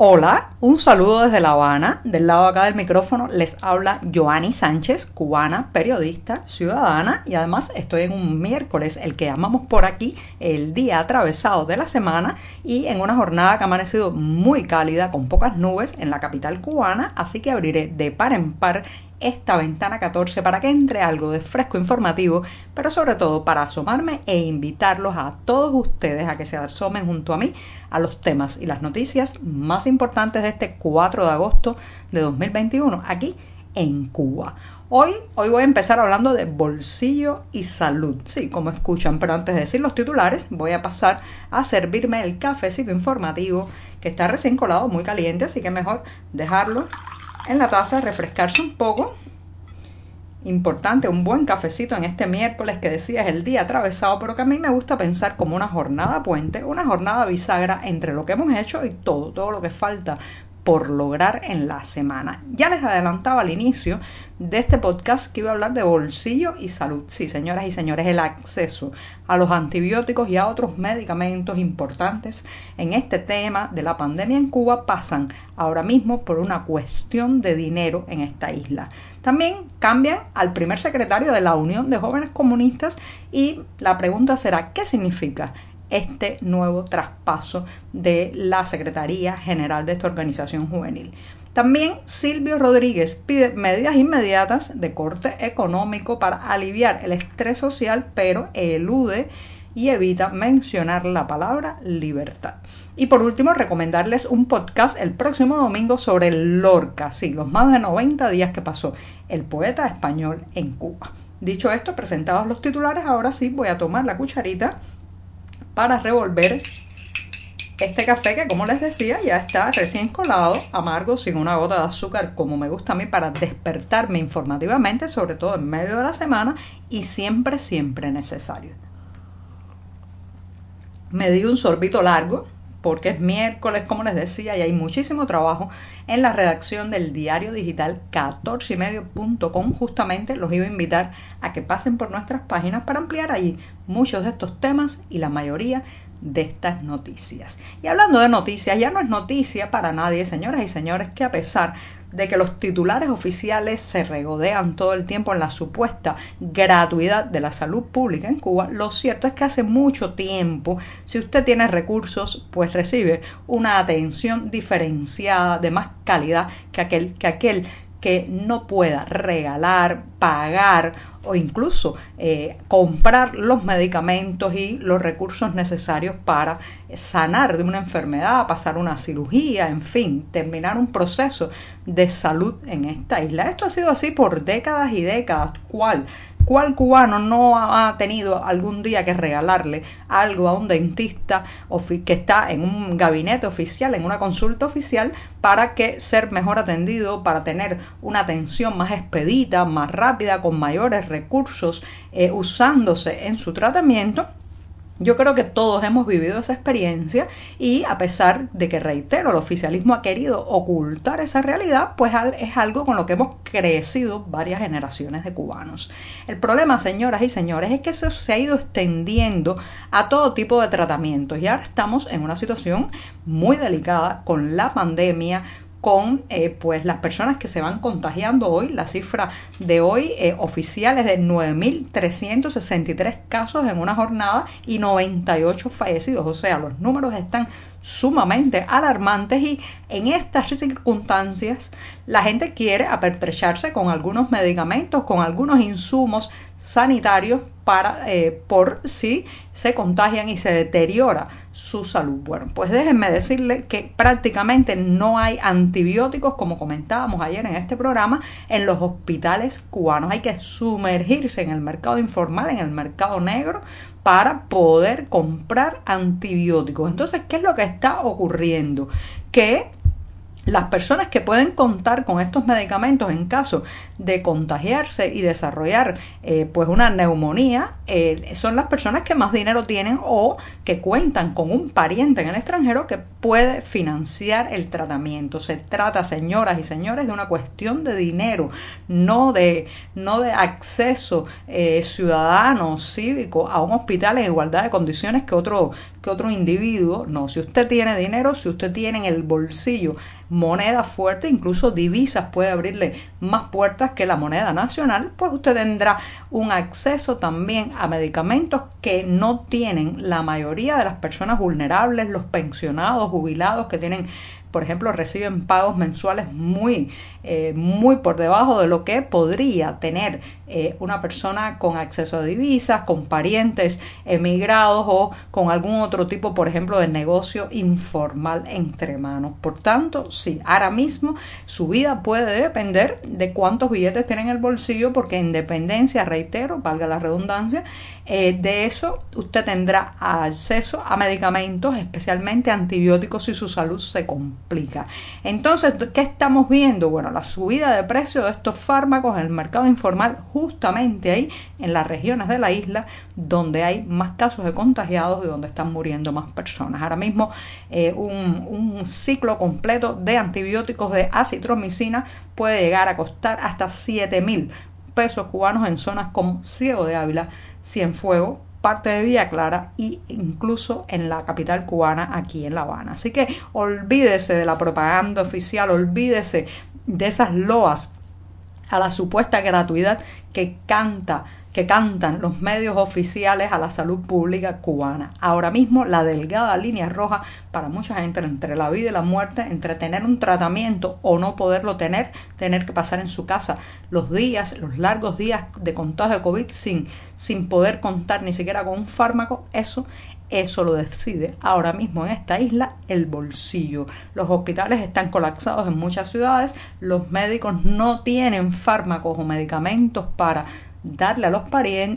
Hola, un saludo desde La Habana. Del lado acá del micrófono les habla Joanny Sánchez, cubana, periodista, ciudadana. Y además estoy en un miércoles, el que llamamos por aquí el día atravesado de la semana. Y en una jornada que ha amanecido muy cálida con pocas nubes en la capital cubana, así que abriré de par en par esta ventana 14 para que entre algo de fresco informativo, pero sobre todo para asomarme e invitarlos a todos ustedes a que se asomen junto a mí a los temas y las noticias más importantes de este 4 de agosto de 2021 aquí en Cuba. Hoy, hoy voy a empezar hablando de bolsillo y salud, sí, como escuchan, pero antes de decir los titulares voy a pasar a servirme el cafecito informativo que está recién colado, muy caliente, así que mejor dejarlo en la taza, refrescarse un poco. Importante, un buen cafecito en este miércoles que decía es el día atravesado, pero que a mí me gusta pensar como una jornada puente, una jornada bisagra entre lo que hemos hecho y todo, todo lo que falta por lograr en la semana. Ya les adelantaba al inicio de este podcast que iba a hablar de bolsillo y salud. Sí, señoras y señores, el acceso a los antibióticos y a otros medicamentos importantes en este tema de la pandemia en Cuba pasan ahora mismo por una cuestión de dinero en esta isla. También cambian al primer secretario de la Unión de Jóvenes Comunistas y la pregunta será, ¿qué significa este nuevo traspaso de la Secretaría General de esta organización juvenil. También Silvio Rodríguez pide medidas inmediatas de corte económico para aliviar el estrés social, pero elude y evita mencionar la palabra libertad. Y por último, recomendarles un podcast el próximo domingo sobre Lorca, sí, los más de 90 días que pasó el poeta español en Cuba. Dicho esto, presentados los titulares, ahora sí voy a tomar la cucharita para revolver este café que como les decía ya está recién colado, amargo, sin una gota de azúcar como me gusta a mí para despertarme informativamente, sobre todo en medio de la semana y siempre, siempre necesario. Me di un sorbito largo porque es miércoles, como les decía, y hay muchísimo trabajo en la redacción del diario digital 14ymedio.com. Justamente los iba a invitar a que pasen por nuestras páginas para ampliar allí muchos de estos temas y la mayoría de estas noticias. Y hablando de noticias, ya no es noticia para nadie, señoras y señores, que a pesar que los titulares oficiales se regodean todo el tiempo en la supuesta gratuidad de la salud pública en Cuba, lo cierto es que hace mucho tiempo, si usted tiene recursos, pues recibe una atención diferenciada de más calidad que aquel que, aquel que no pueda regalar, pagar o incluso eh, comprar los medicamentos y los recursos necesarios para sanar de una enfermedad, pasar una cirugía, en fin, terminar un proceso de salud en esta isla. Esto ha sido así por décadas y décadas. ¿Cuál? ¿Cuál cubano no ha tenido algún día que regalarle algo a un dentista que está en un gabinete oficial, en una consulta oficial, para que ser mejor atendido, para tener una atención más expedita, más rápida, con mayores recursos, eh, usándose en su tratamiento? Yo creo que todos hemos vivido esa experiencia y a pesar de que, reitero, el oficialismo ha querido ocultar esa realidad, pues es algo con lo que hemos crecido varias generaciones de cubanos. El problema, señoras y señores, es que eso se ha ido extendiendo a todo tipo de tratamientos y ahora estamos en una situación muy delicada con la pandemia, con eh, pues las personas que se van contagiando hoy. La cifra de hoy eh, oficial es de 9.363 casos en una jornada y 98 fallecidos. O sea, los números están sumamente alarmantes y en estas circunstancias la gente quiere apertrecharse con algunos medicamentos, con algunos insumos sanitarios para eh, por si se contagian y se deteriora su salud. Bueno, pues déjenme decirle que prácticamente no hay antibióticos, como comentábamos ayer en este programa, en los hospitales cubanos. Hay que sumergirse en el mercado informal, en el mercado negro, para poder comprar antibióticos. Entonces, ¿qué es lo que está ocurriendo? Que las personas que pueden contar con estos medicamentos en caso de contagiarse y desarrollar eh, pues una neumonía eh, son las personas que más dinero tienen o que cuentan con un pariente en el extranjero que puede financiar el tratamiento. Se trata, señoras y señores, de una cuestión de dinero, no de, no de acceso eh, ciudadano, cívico a un hospital en igualdad de condiciones que otro, otro individuo, no, si usted tiene dinero, si usted tiene en el bolsillo moneda fuerte, incluso divisas puede abrirle más puertas que la moneda nacional, pues usted tendrá un acceso también a medicamentos que no tienen la mayoría de las personas vulnerables, los pensionados, jubilados que tienen por ejemplo, reciben pagos mensuales muy, eh, muy por debajo de lo que podría tener eh, una persona con acceso a divisas, con parientes emigrados o con algún otro tipo, por ejemplo, de negocio informal entre manos. Por tanto, sí, ahora mismo su vida puede depender de cuántos billetes tiene en el bolsillo, porque en dependencia, reitero, valga la redundancia, eh, de eso usted tendrá acceso a medicamentos, especialmente antibióticos, si su salud se complica. Entonces, ¿qué estamos viendo? Bueno, la subida de precio de estos fármacos en el mercado informal justamente ahí en las regiones de la isla donde hay más casos de contagiados y donde están muriendo más personas. Ahora mismo eh, un, un, ciclo completo de antibióticos de acitromicina puede llegar a costar hasta 7 mil pesos cubanos en zonas como Ciego de Ávila, Cienfuegos, parte de Villa Clara e incluso en la capital cubana aquí en La Habana. Así que olvídese de la propaganda oficial, olvídese de esas loas a la supuesta gratuidad que canta que cantan los medios oficiales a la salud pública cubana. Ahora mismo la delgada línea roja para mucha gente entre la vida y la muerte, entre tener un tratamiento o no poderlo tener, tener que pasar en su casa los días, los largos días de contagio de COVID sin, sin poder contar ni siquiera con un fármaco, eso eso lo decide ahora mismo en esta isla el bolsillo. Los hospitales están colapsados en muchas ciudades, los médicos no tienen fármacos o medicamentos para darle a los,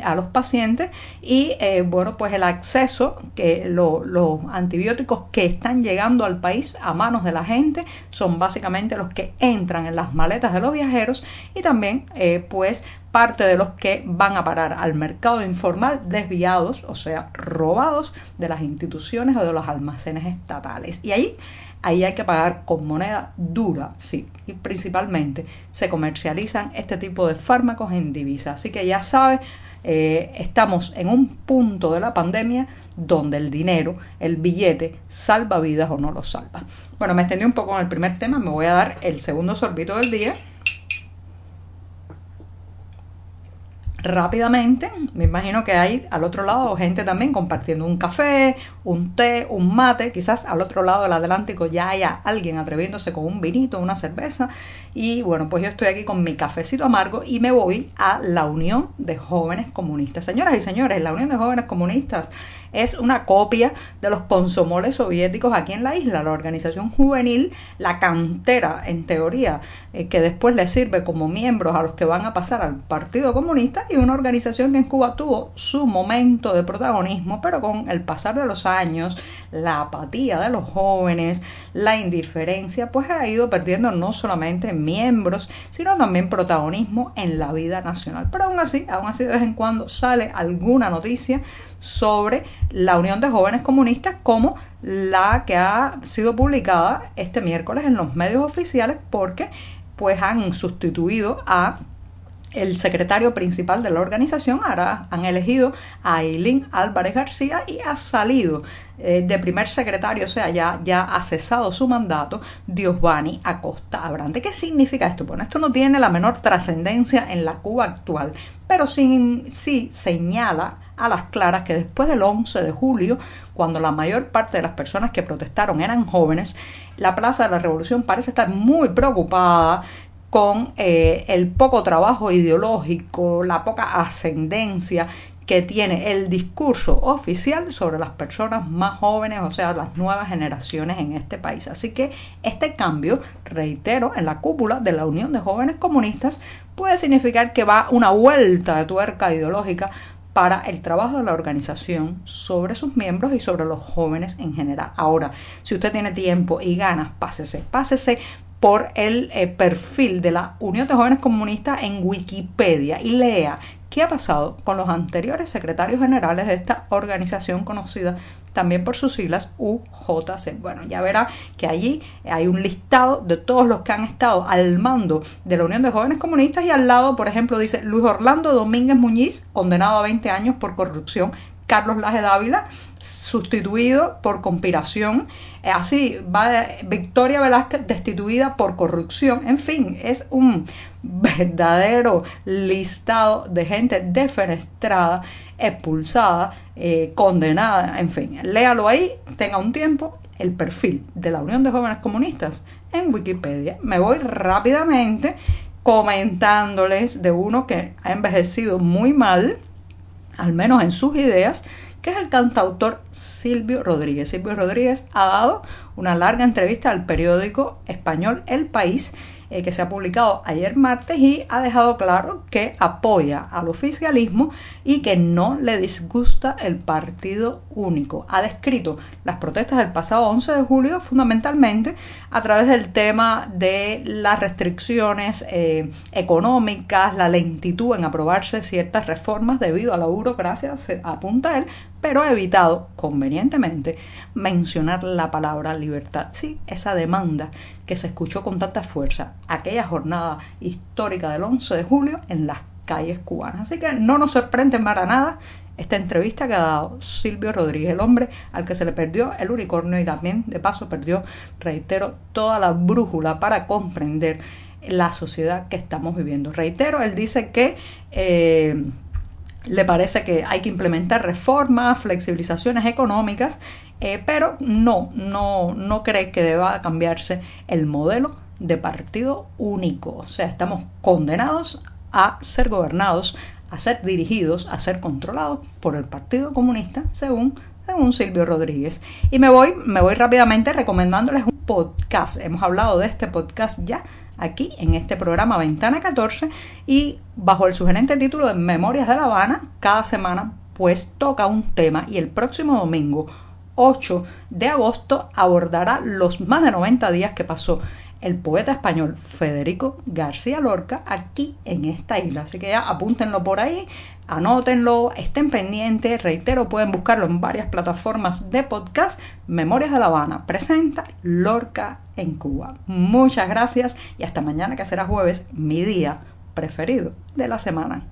a los pacientes y eh, bueno pues el acceso que los antibióticos que están llegando al país a manos de la gente son básicamente los que entran en las maletas de los viajeros y también eh, pues parte de los que van a parar al mercado informal desviados, o sea, robados de las instituciones o de los almacenes estatales. Y ahí, ahí hay que pagar con moneda dura, sí, y principalmente se comercializan este tipo de fármacos en divisa. Así que ya sabes, eh, estamos en un punto de la pandemia donde el dinero, el billete, salva vidas o no lo salva. Bueno, me extendí un poco en el primer tema, me voy a dar el segundo sorbito del día rápidamente. Me imagino que hay al otro lado gente también compartiendo un café, un té, un mate. Quizás al otro lado del Atlántico ya haya alguien atreviéndose con un vinito, una cerveza. Y bueno, pues yo estoy aquí con mi cafecito amargo y me voy a la Unión de Jóvenes Comunistas. Señoras y señores, la Unión de Jóvenes Comunistas es una copia de los consomoles soviéticos aquí en la isla, la organización juvenil, la cantera en teoría, eh, que después le sirve como miembros a los que van a pasar al Partido Comunista y una organización que en Cuba tuvo su momento de protagonismo, pero con el pasar de los años, la apatía de los jóvenes, la indiferencia, pues ha ido perdiendo no solamente miembros, sino también protagonismo en la vida nacional. Pero aún así, aún así de vez en cuando sale alguna noticia sobre la Unión de Jóvenes Comunistas como la que ha sido publicada este miércoles en los medios oficiales porque pues han sustituido a el secretario principal de la organización ahora han elegido a Eileen Álvarez García y ha salido eh, de primer secretario, o sea, ya, ya ha cesado su mandato, Diosbani Acosta Abrante. ¿Qué significa esto? Bueno, esto no tiene la menor trascendencia en la Cuba actual, pero sí, sí señala a las claras que después del 11 de julio, cuando la mayor parte de las personas que protestaron eran jóvenes, la Plaza de la Revolución parece estar muy preocupada con eh, el poco trabajo ideológico, la poca ascendencia que tiene el discurso oficial sobre las personas más jóvenes, o sea, las nuevas generaciones en este país. Así que este cambio, reitero, en la cúpula de la Unión de Jóvenes Comunistas puede significar que va una vuelta de tuerca ideológica para el trabajo de la organización sobre sus miembros y sobre los jóvenes en general. Ahora, si usted tiene tiempo y ganas, pásese, pásese por el eh, perfil de la Unión de Jóvenes Comunistas en Wikipedia y lea qué ha pasado con los anteriores secretarios generales de esta organización conocida también por sus siglas UJC. Bueno, ya verá que allí hay un listado de todos los que han estado al mando de la Unión de Jóvenes Comunistas y al lado, por ejemplo, dice Luis Orlando Domínguez Muñiz, condenado a 20 años por corrupción Carlos Laje Dávila, sustituido por conspiración. Así va Victoria Velázquez destituida por corrupción. En fin, es un verdadero listado de gente defenestrada, expulsada, eh, condenada. En fin, léalo ahí, tenga un tiempo el perfil de la Unión de Jóvenes Comunistas en Wikipedia. Me voy rápidamente comentándoles de uno que ha envejecido muy mal, al menos en sus ideas, que es el cantautor Silvio Rodríguez. Silvio Rodríguez ha dado una larga entrevista al periódico español El País eh, que se ha publicado ayer martes y ha dejado claro que apoya al oficialismo y que no le disgusta el partido único. Ha descrito las protestas del pasado 11 de julio fundamentalmente a través del tema de las restricciones eh, económicas, la lentitud en aprobarse ciertas reformas debido a la burocracia, se apunta él, pero ha evitado convenientemente mencionar la palabra libertad. Sí, esa demanda que se escuchó con tanta fuerza aquella jornada histórica del 11 de julio en las calles cubanas. Así que no nos sorprende para nada esta entrevista que ha dado Silvio Rodríguez, el hombre al que se le perdió el unicornio y también de paso perdió, reitero, toda la brújula para comprender la sociedad que estamos viviendo. Reitero, él dice que eh, le parece que hay que implementar reformas, flexibilizaciones económicas, eh, pero no, no, no cree que deba cambiarse el modelo de partido único. O sea, estamos condenados a ser gobernados, a ser dirigidos, a ser controlados por el Partido Comunista, según, según Silvio Rodríguez. Y me voy, me voy rápidamente recomendándoles un podcast. Hemos hablado de este podcast ya aquí en este programa Ventana 14 y bajo el sugerente título de Memorias de La Habana, cada semana pues toca un tema y el próximo domingo 8 de agosto abordará los más de 90 días que pasó el poeta español Federico García Lorca aquí en esta isla. Así que ya apúntenlo por ahí, anótenlo, estén pendientes. Reitero, pueden buscarlo en varias plataformas de podcast. Memorias de La Habana presenta Lorca en Cuba. Muchas gracias y hasta mañana que será jueves, mi día preferido de la semana.